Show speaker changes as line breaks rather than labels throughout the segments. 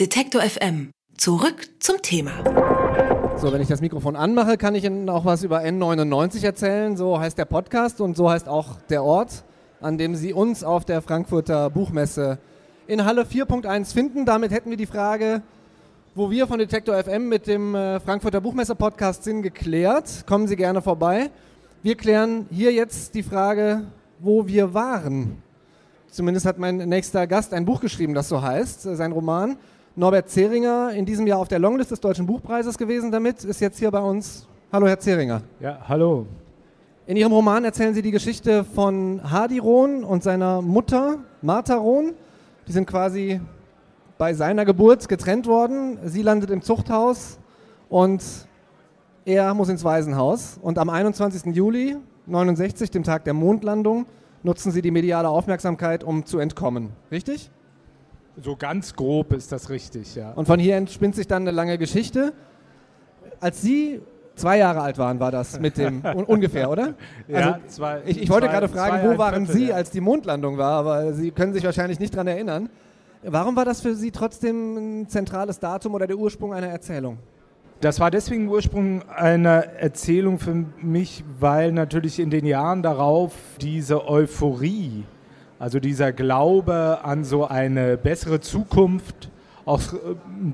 Detektor FM. Zurück zum Thema.
So, wenn ich das Mikrofon anmache, kann ich Ihnen auch was über N99 erzählen. So heißt der Podcast und so heißt auch der Ort, an dem Sie uns auf der Frankfurter Buchmesse in Halle 4.1 finden. Damit hätten wir die Frage, wo wir von Detektor FM mit dem äh, Frankfurter Buchmesse Podcast sind, geklärt. Kommen Sie gerne vorbei. Wir klären hier jetzt die Frage, wo wir waren. Zumindest hat mein nächster Gast ein Buch geschrieben, das so heißt, äh, sein Roman. Norbert Zeringer, in diesem Jahr auf der Longlist des Deutschen Buchpreises gewesen damit, ist jetzt hier bei uns. Hallo, Herr Zeringer.
Ja, hallo.
In Ihrem Roman erzählen Sie die Geschichte von Hardy Rohn und seiner Mutter Martha Rohn. Die sind quasi bei seiner Geburt getrennt worden. Sie landet im Zuchthaus und er muss ins Waisenhaus. Und am 21. Juli 69, dem Tag der Mondlandung, nutzen sie die mediale Aufmerksamkeit, um zu entkommen. Richtig?
So ganz grob ist das richtig, ja.
Und von hier entspinnt sich dann eine lange Geschichte. Als Sie zwei Jahre alt waren, war das mit dem un ungefähr, oder?
ja, also, zwei,
ich, ich wollte
zwei,
gerade fragen, wo waren
Viertel,
Sie,
ja.
als die Mondlandung war, aber Sie können sich wahrscheinlich nicht daran erinnern. Warum war das für Sie trotzdem ein zentrales Datum oder der Ursprung einer Erzählung?
Das war deswegen Ursprung einer Erzählung für mich, weil natürlich in den Jahren darauf diese Euphorie, also dieser Glaube an so eine bessere Zukunft, auch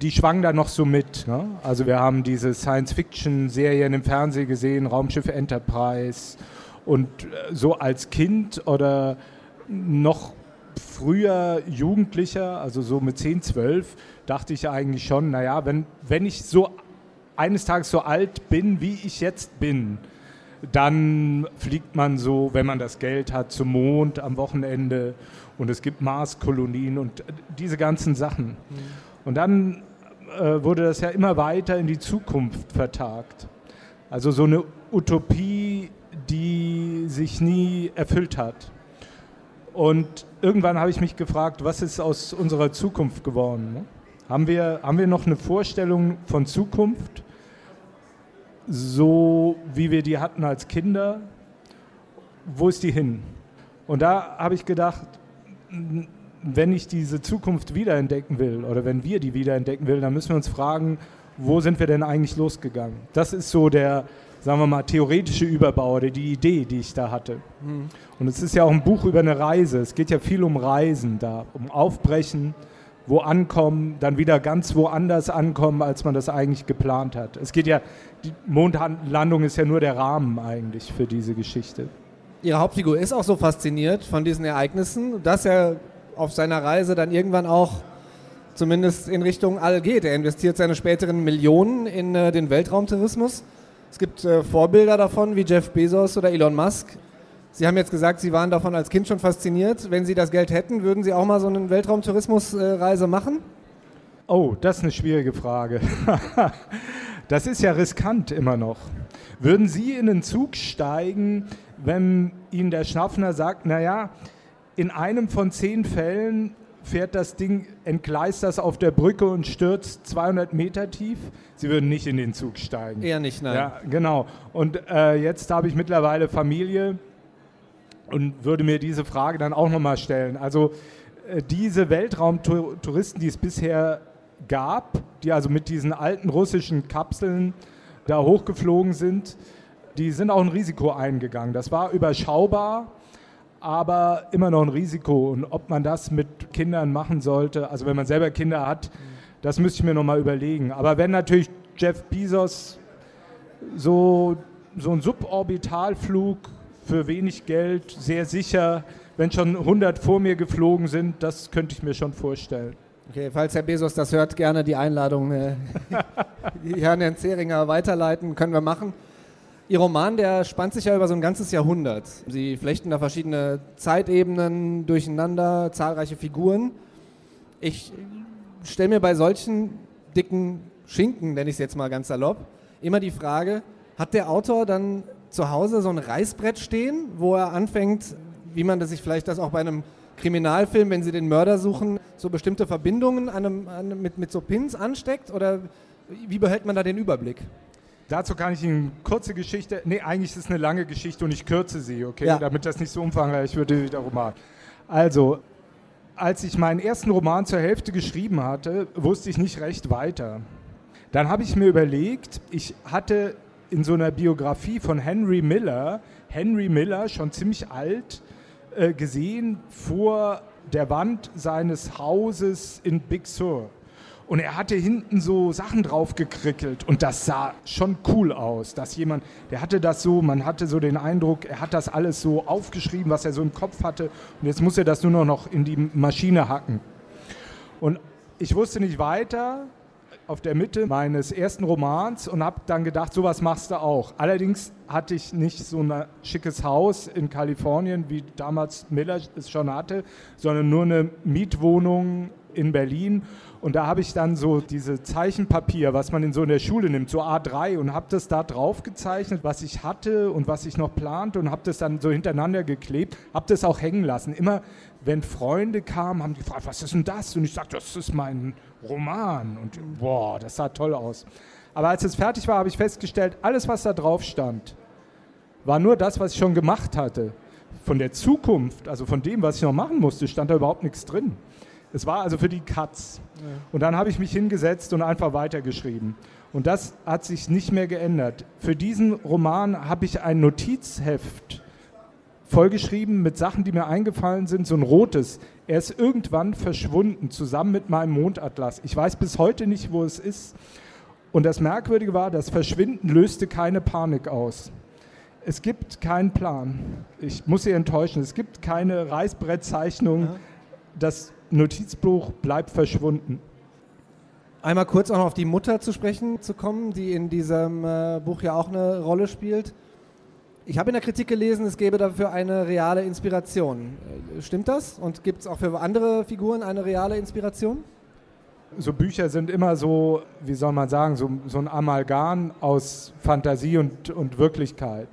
die schwang da noch so mit. Ne? Also wir haben diese Science-Fiction-Serien im Fernsehen gesehen, Raumschiff Enterprise und so als Kind oder noch früher Jugendlicher, also so mit 10, 12, dachte ich eigentlich schon, naja, wenn, wenn ich so eines Tages so alt bin, wie ich jetzt bin, dann fliegt man so, wenn man das Geld hat, zum Mond am Wochenende und es gibt Marskolonien und diese ganzen Sachen. Mhm. Und dann äh, wurde das ja immer weiter in die Zukunft vertagt. Also so eine Utopie, die sich nie erfüllt hat. Und irgendwann habe ich mich gefragt, was ist aus unserer Zukunft geworden? Ne? Haben, wir, haben wir noch eine Vorstellung von Zukunft, so wie wir die hatten als Kinder? Wo ist die hin? Und da habe ich gedacht, wenn ich diese Zukunft wiederentdecken will oder wenn wir die wiederentdecken will, dann müssen wir uns fragen, wo sind wir denn eigentlich losgegangen? Das ist so der, sagen wir mal, theoretische Überbau oder die Idee, die ich da hatte. Mhm. Und es ist ja auch ein Buch über eine Reise. Es geht ja viel um Reisen da, um Aufbrechen, wo ankommen, dann wieder ganz woanders ankommen, als man das eigentlich geplant hat. Es geht ja, die Mondlandung ist ja nur der Rahmen eigentlich für diese Geschichte.
Ihre Hauptfigur ist auch so fasziniert von diesen Ereignissen, dass er auf seiner Reise dann irgendwann auch zumindest in Richtung All geht. Er investiert seine späteren Millionen in äh, den Weltraumtourismus. Es gibt äh, Vorbilder davon wie Jeff Bezos oder Elon Musk. Sie haben jetzt gesagt, Sie waren davon als Kind schon fasziniert. Wenn Sie das Geld hätten, würden Sie auch mal so eine Weltraumtourismusreise machen?
Oh, das ist eine schwierige Frage. das ist ja riskant immer noch. Würden Sie in einen Zug steigen, wenn Ihnen der Schaffner sagt, naja, in einem von zehn Fällen fährt das Ding, entgleist das auf der Brücke und stürzt 200 Meter tief. Sie würden nicht in den Zug steigen.
Eher nicht, nein.
Ja, genau. Und äh, jetzt habe ich mittlerweile Familie und würde mir diese Frage dann auch nochmal stellen. Also äh, diese Weltraumtouristen, die es bisher gab, die also mit diesen alten russischen Kapseln da hochgeflogen sind, die sind auch ein Risiko eingegangen. Das war überschaubar aber immer noch ein Risiko. Und ob man das mit Kindern machen sollte, also wenn man selber Kinder hat, das müsste ich mir nochmal überlegen. Aber wenn natürlich Jeff Bezos so, so ein Suborbitalflug für wenig Geld, sehr sicher, wenn schon 100 vor mir geflogen sind, das könnte ich mir schon vorstellen.
Okay, falls Herr Bezos das hört, gerne die Einladung äh, Herrn Herrn Zeringer weiterleiten, können wir machen. Ihr Roman, der spannt sich ja über so ein ganzes Jahrhundert. Sie flechten da verschiedene Zeitebenen durcheinander, zahlreiche Figuren. Ich stelle mir bei solchen dicken Schinken, nenne ich es jetzt mal ganz salopp, immer die Frage, hat der Autor dann zu Hause so ein Reißbrett stehen, wo er anfängt, wie man das sich vielleicht das auch bei einem Kriminalfilm, wenn sie den Mörder suchen, so bestimmte Verbindungen an einem, an, mit, mit so Pins ansteckt? Oder wie behält man da den Überblick?
Dazu kann ich Ihnen eine kurze Geschichte, nee, eigentlich ist es eine lange Geschichte und ich kürze sie, okay,
Ja.
damit das nicht so umfangreich wird wie der Roman. Also, als ich meinen ersten Roman zur Hälfte geschrieben hatte, wusste ich nicht recht weiter. Dann habe ich mir überlegt, ich hatte in so einer Biografie von Henry Miller, Henry Miller, schon ziemlich alt, äh, gesehen vor der Wand seines Hauses in Big Sur. Und er hatte hinten so Sachen drauf gekrickelt und das sah schon cool aus, dass jemand, der hatte das so, man hatte so den Eindruck, er hat das alles so aufgeschrieben, was er so im Kopf hatte und jetzt muss er das nur noch in die Maschine hacken. Und ich wusste nicht weiter auf der Mitte meines ersten Romans und habe dann gedacht, sowas machst du auch. Allerdings hatte ich nicht so ein schickes Haus in Kalifornien, wie damals Miller es schon hatte, sondern nur eine Mietwohnung in Berlin und da habe ich dann so diese Zeichenpapier, was man in so in der Schule nimmt, so A3 und habe das da drauf gezeichnet, was ich hatte und was ich noch plante und habe das dann so hintereinander geklebt, habe das auch hängen lassen. Immer wenn Freunde kamen, haben die gefragt, was ist denn das? Und ich sagte, das ist mein Roman. Und boah, das sah toll aus. Aber als es fertig war, habe ich festgestellt, alles, was da drauf stand, war nur das, was ich schon gemacht hatte. Von der Zukunft, also von dem, was ich noch machen musste, stand da überhaupt nichts drin. Es war also für die Katz. Ja. Und dann habe ich mich hingesetzt und einfach weitergeschrieben. Und das hat sich nicht mehr geändert. Für diesen Roman habe ich ein Notizheft vollgeschrieben mit Sachen, die mir eingefallen sind, so ein rotes. Er ist irgendwann verschwunden, zusammen mit meinem Mondatlas. Ich weiß bis heute nicht, wo es ist. Und das Merkwürdige war, das Verschwinden löste keine Panik aus. Es gibt keinen Plan. Ich muss Sie enttäuschen. Es gibt keine Reißbrettzeichnung. Ja. Das Notizbuch bleibt verschwunden.
Einmal kurz auch noch auf die Mutter zu sprechen zu kommen, die in diesem äh, Buch ja auch eine Rolle spielt. Ich habe in der Kritik gelesen, es gäbe dafür eine reale Inspiration. Äh, stimmt das? Und gibt es auch für andere Figuren eine reale Inspiration?
So Bücher sind immer so, wie soll man sagen, so, so ein Amalgam aus Fantasie und, und Wirklichkeit.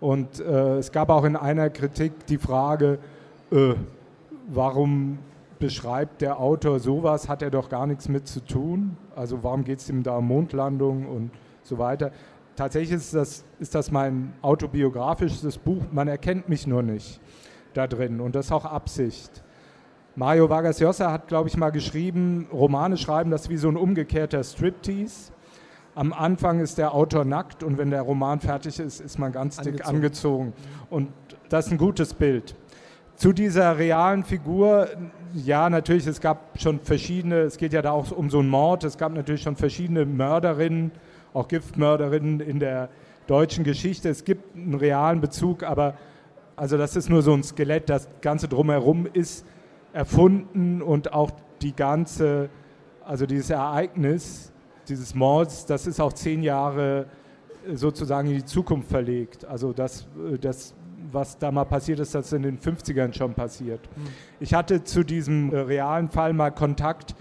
Und äh, es gab auch in einer Kritik die Frage, äh, warum beschreibt der Autor sowas, hat er doch gar nichts mit zu tun. Also warum geht es ihm da um Mondlandung und so weiter. Tatsächlich ist das, ist das mein autobiografisches Buch, man erkennt mich nur nicht da drin und das ist auch Absicht. Mario Vargas Llosa hat, glaube ich, mal geschrieben, Romane schreiben, das ist wie so ein umgekehrter Striptease. Am Anfang ist der Autor nackt und wenn der Roman fertig ist, ist man ganz dick angezogen. angezogen. Und das ist ein gutes Bild. Zu dieser realen Figur, ja, natürlich, es gab schon verschiedene, es geht ja da auch um so einen Mord, es gab natürlich schon verschiedene Mörderinnen, auch Giftmörderinnen in der deutschen Geschichte. Es gibt einen realen Bezug, aber also das ist nur so ein Skelett, das Ganze drumherum ist erfunden und auch die ganze, also dieses Ereignis, dieses Mords, das ist auch zehn Jahre sozusagen in die Zukunft verlegt. Also das, das was da mal passiert ist, das ist in den 50ern schon passiert. Ich hatte zu diesem äh, realen Fall mal Kontakt,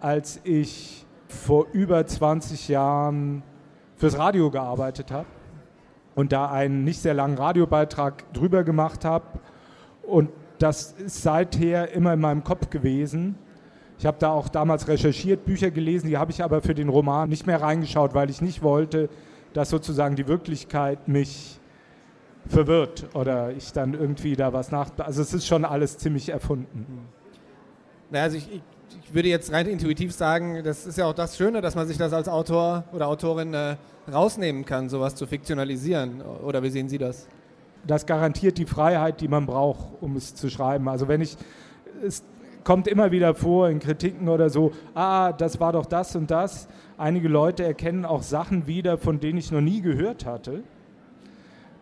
als ich vor über 20 Jahren fürs Radio gearbeitet habe und da einen nicht sehr langen Radiobeitrag drüber gemacht habe. Und das ist seither immer in meinem Kopf gewesen. Ich habe da auch damals recherchiert, Bücher gelesen, die habe ich aber für den Roman nicht mehr reingeschaut, weil ich nicht wollte, dass sozusagen die Wirklichkeit mich verwirrt oder ich dann irgendwie da was nach. Also es ist schon alles ziemlich erfunden. Hm.
Naja, also ich, ich, würde jetzt rein intuitiv sagen, das ist ja auch das Schöne, dass man sich das als Autor oder Autorin äh, rausnehmen kann, sowas zu fiktionalisieren. Oder wie sehen Sie das?
Das garantiert die Freiheit, die man braucht, um es zu schreiben. Also wenn ich, es kommt immer wieder vor in Kritiken oder so, ah, das war doch das und das. Einige Leute erkennen auch Sachen wieder, von denen ich noch nie gehört hatte.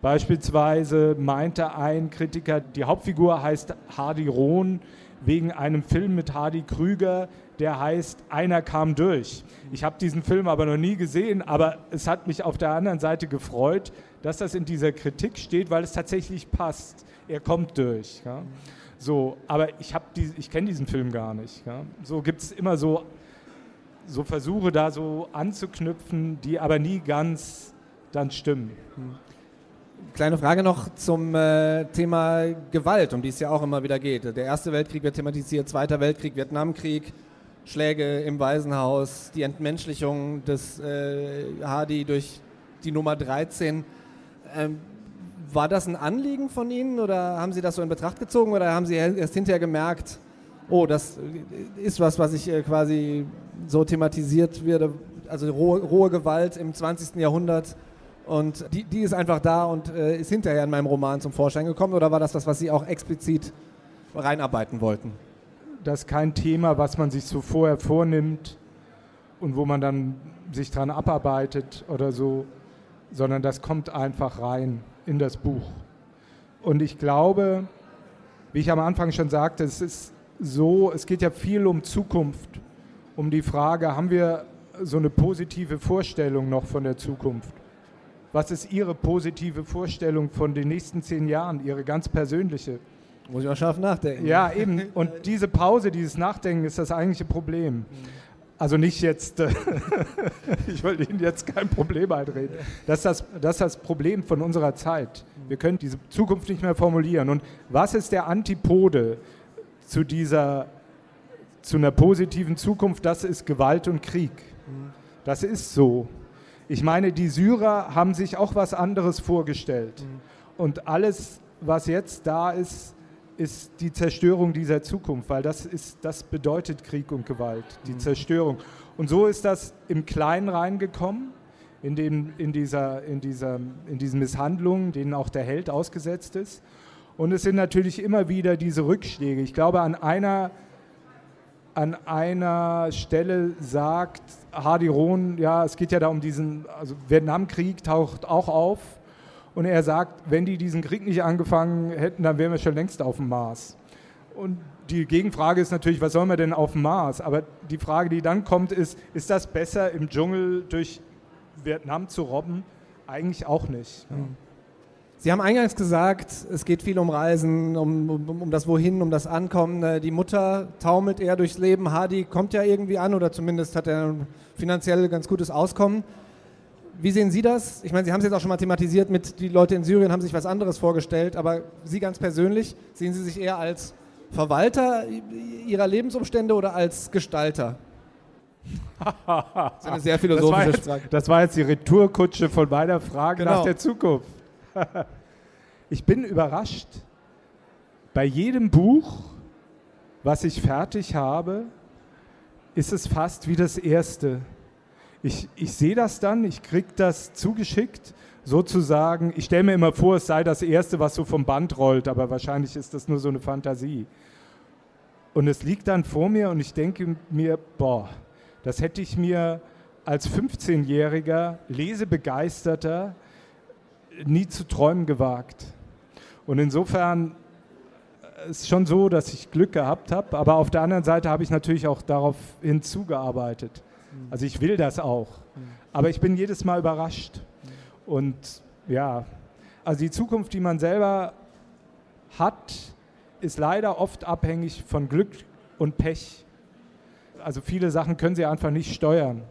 Beispielsweise meinte ein Kritiker, die Hauptfigur heißt Hardy Rohn wegen einem Film mit Hardy Krüger, der heißt Einer kam durch. Ich habe diesen Film aber noch nie gesehen, aber es hat mich auf der anderen Seite gefreut, dass das in dieser Kritik steht, weil es tatsächlich passt. Er kommt durch. Ja. So, aber ich, die, ich kenne diesen Film gar nicht. Ja. So gibt es immer so, so Versuche da so anzuknüpfen, die aber nie ganz dann stimmen. Hm.
Kleine Frage noch zum äh, Thema Gewalt, um die es ja auch immer wieder geht. Der Erste Weltkrieg wird thematisiert, Zweiter Weltkrieg, Vietnamkrieg, Schläge im Waisenhaus, die Entmenschlichung des äh, Hardy durch die Nummer 13. Ähm, war das ein Anliegen von Ihnen oder haben Sie das so in Betracht gezogen oder haben Sie erst hinterher gemerkt, oh, das ist was, was ich äh, quasi so thematisiert werde, also rohe, rohe Gewalt im 20. Jahrhundert und die, die ist einfach da und äh, ist hinterher in meinem Roman zum Vorschein gekommen oder war das das, was Sie auch explizit reinarbeiten wollten?
Das ist kein Thema, was man sich so vorher vornimmt und wo man dann sich dran abarbeitet oder so, sondern das kommt einfach rein in das Buch. Und ich glaube, wie ich am Anfang schon sagte, es ist so, es geht ja viel um Zukunft, um die Frage, haben wir so eine positive Vorstellung noch von der Zukunft? Was ist Ihre positive Vorstellung von den nächsten zehn Jahren, Ihre ganz persönliche?
Muss ich auch scharf nachdenken.
Ja, eben. Und diese Pause, dieses Nachdenken ist das eigentliche Problem. Also nicht jetzt, äh, ich wollte Ihnen jetzt kein Problem einreden. Das ist, das, das ist das Problem von unserer Zeit. Wir können diese Zukunft nicht mehr formulieren. Und was ist der Antipode zu dieser, zu einer positiven Zukunft? Das ist Gewalt und Krieg. Das ist so. Ich meine, die Syrer haben sich auch was anderes vorgestellt. Und alles, was jetzt da ist, ist die Zerstörung dieser Zukunft, weil das, ist, das bedeutet Krieg und Gewalt, die mhm. Zerstörung. Und so ist das im Kleinen reingekommen, in, dem, in, dieser, in, dieser, in diesen Misshandlungen, denen auch der Held ausgesetzt ist. Und es sind natürlich immer wieder diese Rückschläge. Ich glaube, an einer, an einer Stelle sagt Hardy Rohn, ja, es geht ja da um diesen, also Vietnamkrieg taucht auch auf und er sagt, wenn die diesen Krieg nicht angefangen hätten, dann wären wir schon längst auf dem Mars. Und die Gegenfrage ist natürlich, was sollen wir denn auf dem Mars? Aber die Frage, die dann kommt, ist, ist das besser im Dschungel durch Vietnam zu robben? Eigentlich auch nicht. Ja.
Sie haben eingangs gesagt, es geht viel um Reisen, um, um, um, das Wohin, um das Ankommen. Äh, die Mutter taumelt eher durchs Leben. Hardy kommt ja irgendwie an oder zumindest hat er ein finanziell ganz gutes Auskommen. Wie sehen Sie das? Ich meine, Sie haben es jetzt auch schon mal thematisiert mit, die Leute in Syrien haben sich was anderes vorgestellt, aber Sie ganz persönlich, sehen Sie sich eher als Verwalter Ihrer Lebensumstände oder als Gestalter?
das ist eine sehr philosophische das jetzt, Frage. Das war jetzt die Retourkutsche von meiner Frage genau. nach der Zukunft. ich bin überrascht. Bei jedem Buch, was ich fertig habe, ist es fast wie das erste ich, ich sehe das dann, ich kriege das zugeschickt, sozusagen, ich stelle mir immer vor, es sei das Erste, was so vom Band rollt, aber wahrscheinlich ist das nur so eine Fantasie. Und es liegt dann vor mir und ich denke mir, boah, das hätte ich mir als 15-jähriger, lesebegeisterter nie zu träumen gewagt. Und insofern ist es schon so, dass ich Glück gehabt habe, aber auf der anderen Seite habe ich natürlich auch darauf hinzugearbeitet. Mhm. Also ich will das auch. Mhm. Aber ich bin jedes Mal überrascht. Mhm. Und ja, also die Zukunft, die man selber hat, ist leider oft abhängig von Glück und Pech. Also viele Sachen können sie einfach nicht steuern.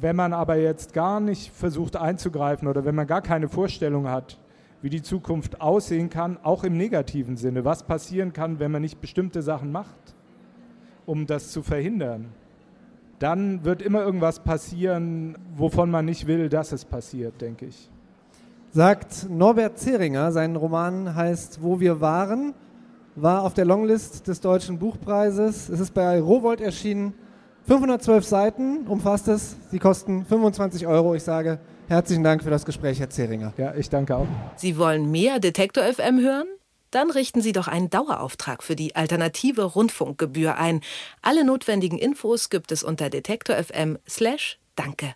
Wenn man aber jetzt gar nicht versucht einzugreifen oder wenn man gar keine Vorstellung hat, wie die Zukunft aussehen kann, auch im negativen Sinne, was passieren kann, wenn man nicht bestimmte Sachen macht, um das zu verhindern, dann wird immer irgendwas passieren, wovon man nicht will, dass es passiert, denke ich.
Sagt Norbert Zeringer, sein Roman heißt Wo wir waren, war auf der Longlist des Deutschen Buchpreises. Es ist bei Rowold erschienen. 512 Seiten umfasst es. Sie kosten 25 Euro. Ich sage herzlichen Dank für das Gespräch, Herr Zeringer.
Ja, ich danke auch.
Sie wollen mehr Detektor FM hören? Dann richten Sie doch einen Dauerauftrag für die alternative Rundfunkgebühr ein. Alle notwendigen Infos gibt es unter detektor.fm/danke.